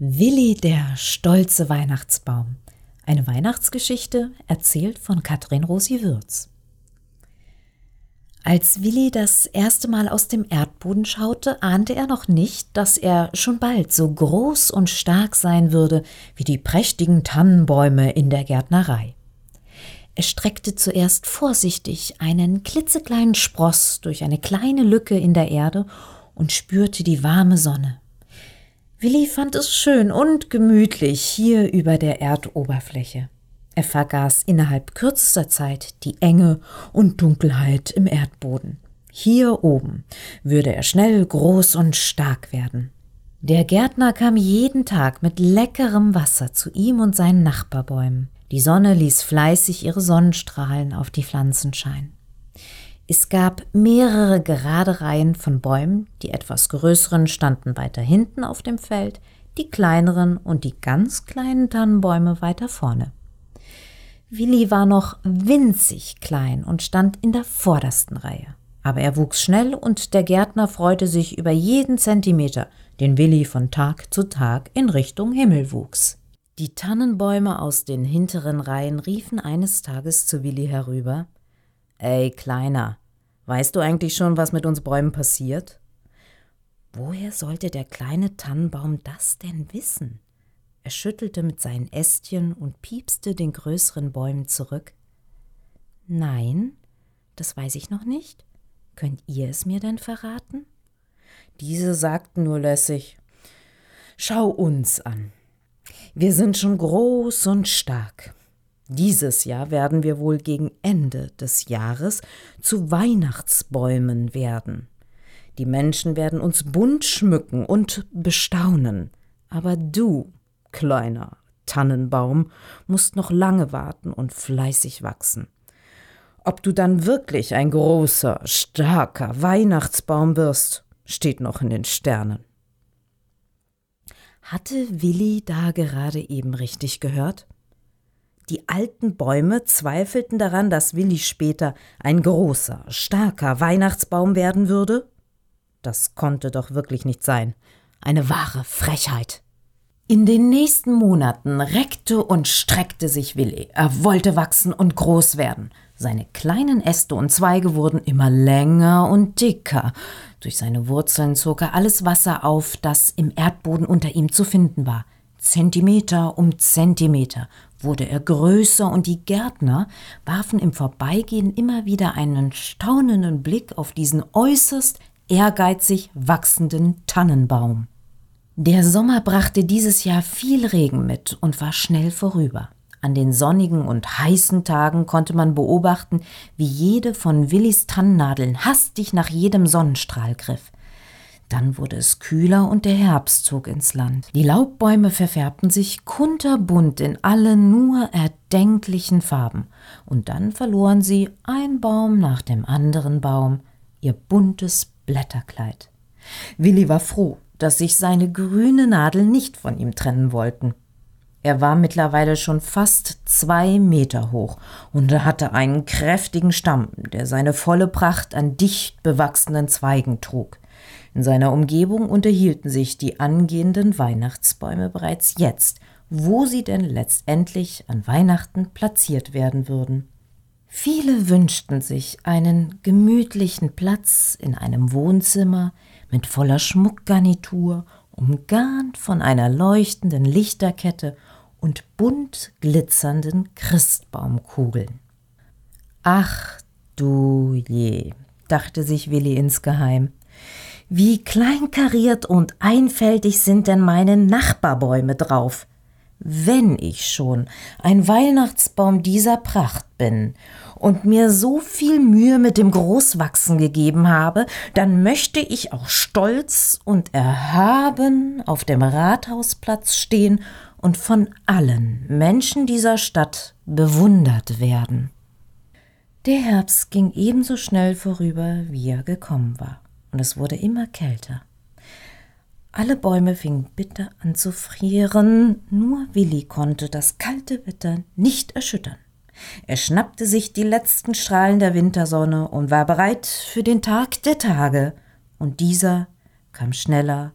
Willi der stolze Weihnachtsbaum. Eine Weihnachtsgeschichte erzählt von Katrin Rosi Würz. Als Willi das erste Mal aus dem Erdboden schaute, ahnte er noch nicht, dass er schon bald so groß und stark sein würde wie die prächtigen Tannenbäume in der Gärtnerei. Er streckte zuerst vorsichtig einen klitzekleinen Spross durch eine kleine Lücke in der Erde und spürte die warme Sonne. Willi fand es schön und gemütlich hier über der Erdoberfläche. Er vergaß innerhalb kürzester Zeit die Enge und Dunkelheit im Erdboden. Hier oben würde er schnell groß und stark werden. Der Gärtner kam jeden Tag mit leckerem Wasser zu ihm und seinen Nachbarbäumen. Die Sonne ließ fleißig ihre Sonnenstrahlen auf die Pflanzen scheinen. Es gab mehrere gerade Reihen von Bäumen, die etwas größeren standen weiter hinten auf dem Feld, die kleineren und die ganz kleinen Tannenbäume weiter vorne. Willi war noch winzig klein und stand in der vordersten Reihe. Aber er wuchs schnell und der Gärtner freute sich über jeden Zentimeter, den Willi von Tag zu Tag in Richtung Himmel wuchs. Die Tannenbäume aus den hinteren Reihen riefen eines Tages zu Willi herüber Ey, Kleiner, weißt du eigentlich schon, was mit uns Bäumen passiert? Woher sollte der kleine Tannenbaum das denn wissen? Er schüttelte mit seinen Ästchen und piepste den größeren Bäumen zurück. Nein, das weiß ich noch nicht. Könnt ihr es mir denn verraten? Diese sagten nur lässig Schau uns an. Wir sind schon groß und stark. Dieses Jahr werden wir wohl gegen Ende des Jahres zu Weihnachtsbäumen werden. Die Menschen werden uns bunt schmücken und bestaunen. Aber du, kleiner Tannenbaum, musst noch lange warten und fleißig wachsen. Ob du dann wirklich ein großer, starker Weihnachtsbaum wirst, steht noch in den Sternen. Hatte Willi da gerade eben richtig gehört? Die alten Bäume zweifelten daran, dass Willi später ein großer, starker Weihnachtsbaum werden würde? Das konnte doch wirklich nicht sein. Eine wahre Frechheit. In den nächsten Monaten reckte und streckte sich Willi. Er wollte wachsen und groß werden. Seine kleinen Äste und Zweige wurden immer länger und dicker. Durch seine Wurzeln zog er alles Wasser auf, das im Erdboden unter ihm zu finden war. Zentimeter um Zentimeter wurde er größer und die Gärtner warfen im Vorbeigehen immer wieder einen staunenden Blick auf diesen äußerst ehrgeizig wachsenden Tannenbaum. Der Sommer brachte dieses Jahr viel Regen mit und war schnell vorüber. An den sonnigen und heißen Tagen konnte man beobachten, wie jede von Willis Tannennadeln hastig nach jedem Sonnenstrahl griff. Dann wurde es kühler und der Herbst zog ins Land. Die Laubbäume verfärbten sich kunterbunt in alle nur erdenklichen Farben, und dann verloren sie ein Baum nach dem anderen Baum ihr buntes Blätterkleid. Willi war froh, dass sich seine grüne Nadel nicht von ihm trennen wollten. Er war mittlerweile schon fast zwei Meter hoch und hatte einen kräftigen Stamm, der seine volle Pracht an dicht bewachsenen Zweigen trug. In seiner Umgebung unterhielten sich die angehenden Weihnachtsbäume bereits jetzt, wo sie denn letztendlich an Weihnachten platziert werden würden. Viele wünschten sich einen gemütlichen Platz in einem Wohnzimmer, mit voller Schmuckgarnitur, umgarnt von einer leuchtenden Lichterkette und bunt glitzernden Christbaumkugeln. Ach du je, dachte sich Willi insgeheim, wie kleinkariert und einfältig sind denn meine Nachbarbäume drauf. Wenn ich schon ein Weihnachtsbaum dieser Pracht bin und mir so viel Mühe mit dem Großwachsen gegeben habe, dann möchte ich auch stolz und erhaben auf dem Rathausplatz stehen und von allen Menschen dieser Stadt bewundert werden. Der Herbst ging ebenso schnell vorüber, wie er gekommen war, und es wurde immer kälter. Alle Bäume fingen bitter an zu frieren, nur Willi konnte das kalte Wetter nicht erschüttern. Er schnappte sich die letzten Strahlen der Wintersonne und war bereit für den Tag der Tage, und dieser kam schneller,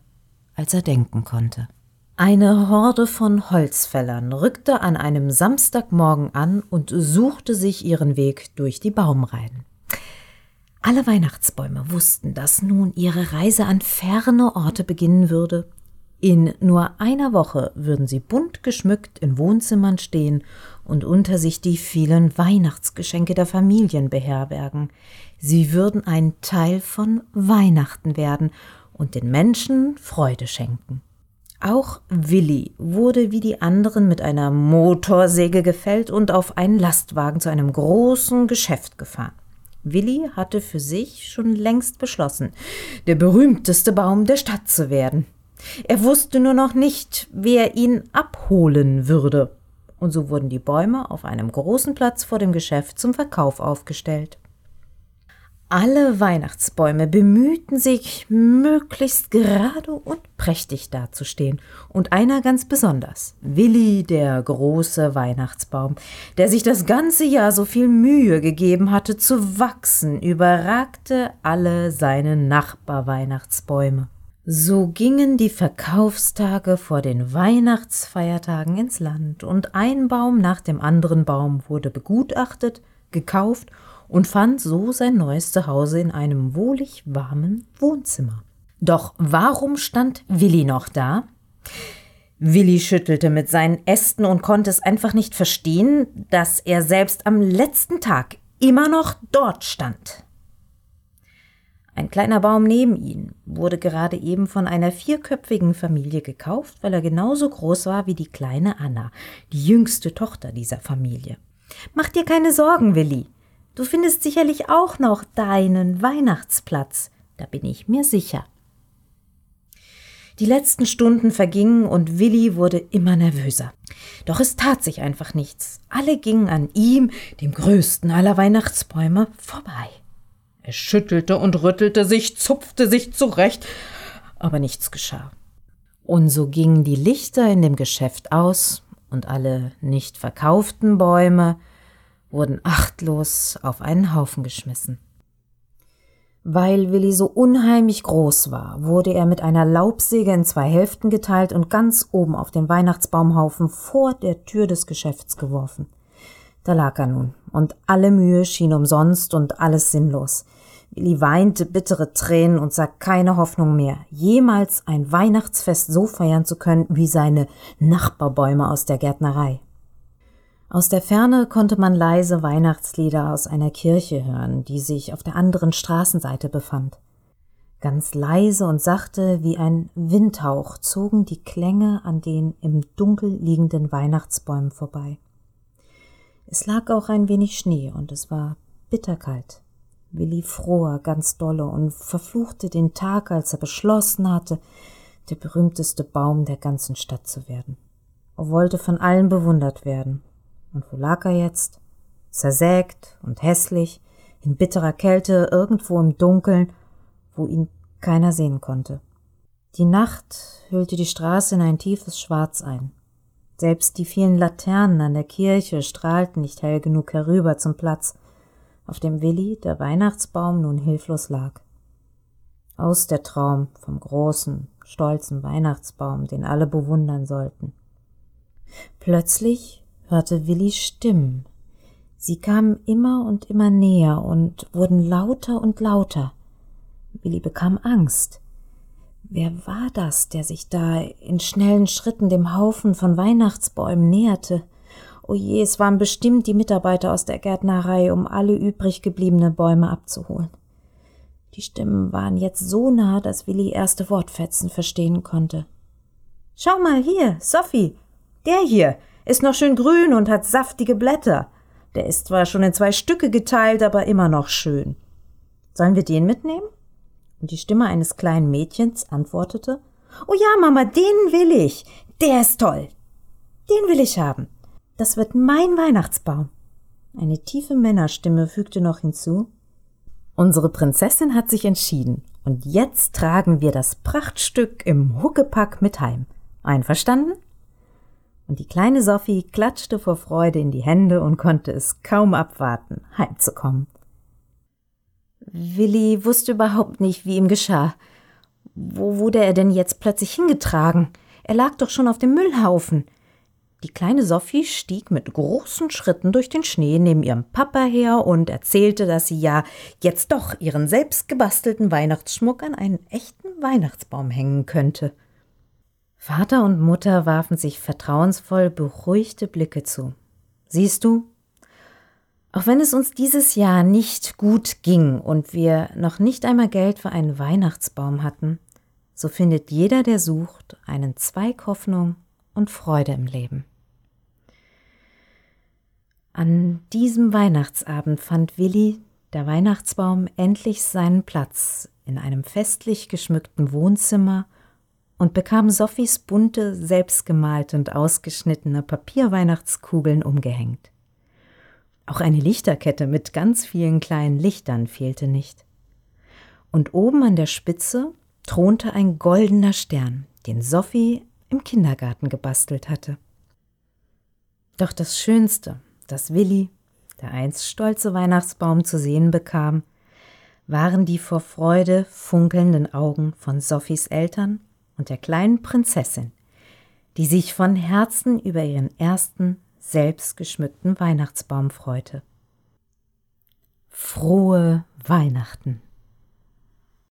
als er denken konnte. Eine Horde von Holzfällern rückte an einem Samstagmorgen an und suchte sich ihren Weg durch die Baumreihen. Alle Weihnachtsbäume wussten, dass nun ihre Reise an ferne Orte beginnen würde. In nur einer Woche würden sie bunt geschmückt in Wohnzimmern stehen und unter sich die vielen Weihnachtsgeschenke der Familien beherbergen. Sie würden ein Teil von Weihnachten werden und den Menschen Freude schenken. Auch Willi wurde wie die anderen mit einer Motorsäge gefällt und auf einen Lastwagen zu einem großen Geschäft gefahren. Willi hatte für sich schon längst beschlossen, der berühmteste Baum der Stadt zu werden. Er wusste nur noch nicht, wer ihn abholen würde. Und so wurden die Bäume auf einem großen Platz vor dem Geschäft zum Verkauf aufgestellt. Alle Weihnachtsbäume bemühten sich, möglichst gerade und prächtig dazustehen, und einer ganz besonders, Willi, der große Weihnachtsbaum, der sich das ganze Jahr so viel Mühe gegeben hatte zu wachsen, überragte alle seine Nachbarweihnachtsbäume. So gingen die Verkaufstage vor den Weihnachtsfeiertagen ins Land, und ein Baum nach dem anderen Baum wurde begutachtet, gekauft und fand so sein neues Zuhause in einem wohlig warmen Wohnzimmer. Doch warum stand Willi noch da? Willi schüttelte mit seinen Ästen und konnte es einfach nicht verstehen, dass er selbst am letzten Tag immer noch dort stand. Ein kleiner Baum neben ihm wurde gerade eben von einer vierköpfigen Familie gekauft, weil er genauso groß war wie die kleine Anna, die jüngste Tochter dieser Familie. Mach dir keine Sorgen, Willi, Du findest sicherlich auch noch deinen Weihnachtsplatz, da bin ich mir sicher. Die letzten Stunden vergingen und Willi wurde immer nervöser. Doch es tat sich einfach nichts. Alle gingen an ihm, dem größten aller Weihnachtsbäume, vorbei. Er schüttelte und rüttelte sich, zupfte sich zurecht, aber nichts geschah. Und so gingen die Lichter in dem Geschäft aus, und alle nicht verkauften Bäume wurden achtlos auf einen Haufen geschmissen. Weil Willi so unheimlich groß war, wurde er mit einer Laubsäge in zwei Hälften geteilt und ganz oben auf den Weihnachtsbaumhaufen vor der Tür des Geschäfts geworfen. Da lag er nun, und alle Mühe schien umsonst und alles sinnlos. Willi weinte bittere Tränen und sah keine Hoffnung mehr, jemals ein Weihnachtsfest so feiern zu können wie seine Nachbarbäume aus der Gärtnerei. Aus der Ferne konnte man leise Weihnachtslieder aus einer Kirche hören, die sich auf der anderen Straßenseite befand. Ganz leise und sachte wie ein Windhauch zogen die Klänge an den im Dunkel liegenden Weihnachtsbäumen vorbei. Es lag auch ein wenig Schnee und es war bitterkalt. Willi fror ganz dolle und verfluchte den Tag, als er beschlossen hatte, der berühmteste Baum der ganzen Stadt zu werden. Er wollte von allen bewundert werden, und wo lag er jetzt? Zersägt und hässlich, in bitterer Kälte, irgendwo im Dunkeln, wo ihn keiner sehen konnte. Die Nacht hüllte die Straße in ein tiefes Schwarz ein. Selbst die vielen Laternen an der Kirche strahlten nicht hell genug herüber zum Platz, auf dem Willi, der Weihnachtsbaum, nun hilflos lag. Aus der Traum vom großen, stolzen Weihnachtsbaum, den alle bewundern sollten. Plötzlich hörte Willi Stimmen. Sie kamen immer und immer näher und wurden lauter und lauter. Willi bekam Angst. Wer war das, der sich da in schnellen Schritten dem Haufen von Weihnachtsbäumen näherte? O je, es waren bestimmt die Mitarbeiter aus der Gärtnerei, um alle übrig gebliebene Bäume abzuholen. Die Stimmen waren jetzt so nah, dass Willi erste Wortfetzen verstehen konnte. Schau mal hier, Sophie, der hier, ist noch schön grün und hat saftige Blätter. Der ist zwar schon in zwei Stücke geteilt, aber immer noch schön. Sollen wir den mitnehmen? Und die Stimme eines kleinen Mädchens antwortete Oh ja, Mama, den will ich. Der ist toll. Den will ich haben. Das wird mein Weihnachtsbaum. Eine tiefe Männerstimme fügte noch hinzu Unsere Prinzessin hat sich entschieden, und jetzt tragen wir das Prachtstück im Huckepack mit heim. Einverstanden? Und die kleine Sophie klatschte vor Freude in die Hände und konnte es kaum abwarten, heimzukommen. Willi wusste überhaupt nicht, wie ihm geschah. Wo wurde er denn jetzt plötzlich hingetragen? Er lag doch schon auf dem Müllhaufen. Die kleine Sophie stieg mit großen Schritten durch den Schnee neben ihrem Papa her und erzählte, dass sie ja jetzt doch ihren selbstgebastelten Weihnachtsschmuck an einen echten Weihnachtsbaum hängen könnte. Vater und Mutter warfen sich vertrauensvoll beruhigte Blicke zu. Siehst du, auch wenn es uns dieses Jahr nicht gut ging und wir noch nicht einmal Geld für einen Weihnachtsbaum hatten, so findet jeder, der sucht, einen Zweig Hoffnung und Freude im Leben. An diesem Weihnachtsabend fand Willi, der Weihnachtsbaum, endlich seinen Platz in einem festlich geschmückten Wohnzimmer und bekam Sophies bunte, selbstgemalte und ausgeschnittene Papierweihnachtskugeln umgehängt. Auch eine Lichterkette mit ganz vielen kleinen Lichtern fehlte nicht. Und oben an der Spitze thronte ein goldener Stern, den Sophie im Kindergarten gebastelt hatte. Doch das Schönste, das Willi, der einst stolze Weihnachtsbaum, zu sehen bekam, waren die vor Freude funkelnden Augen von Sophies Eltern und der kleinen Prinzessin, die sich von Herzen über ihren ersten selbstgeschmückten Weihnachtsbaum freute. Frohe Weihnachten!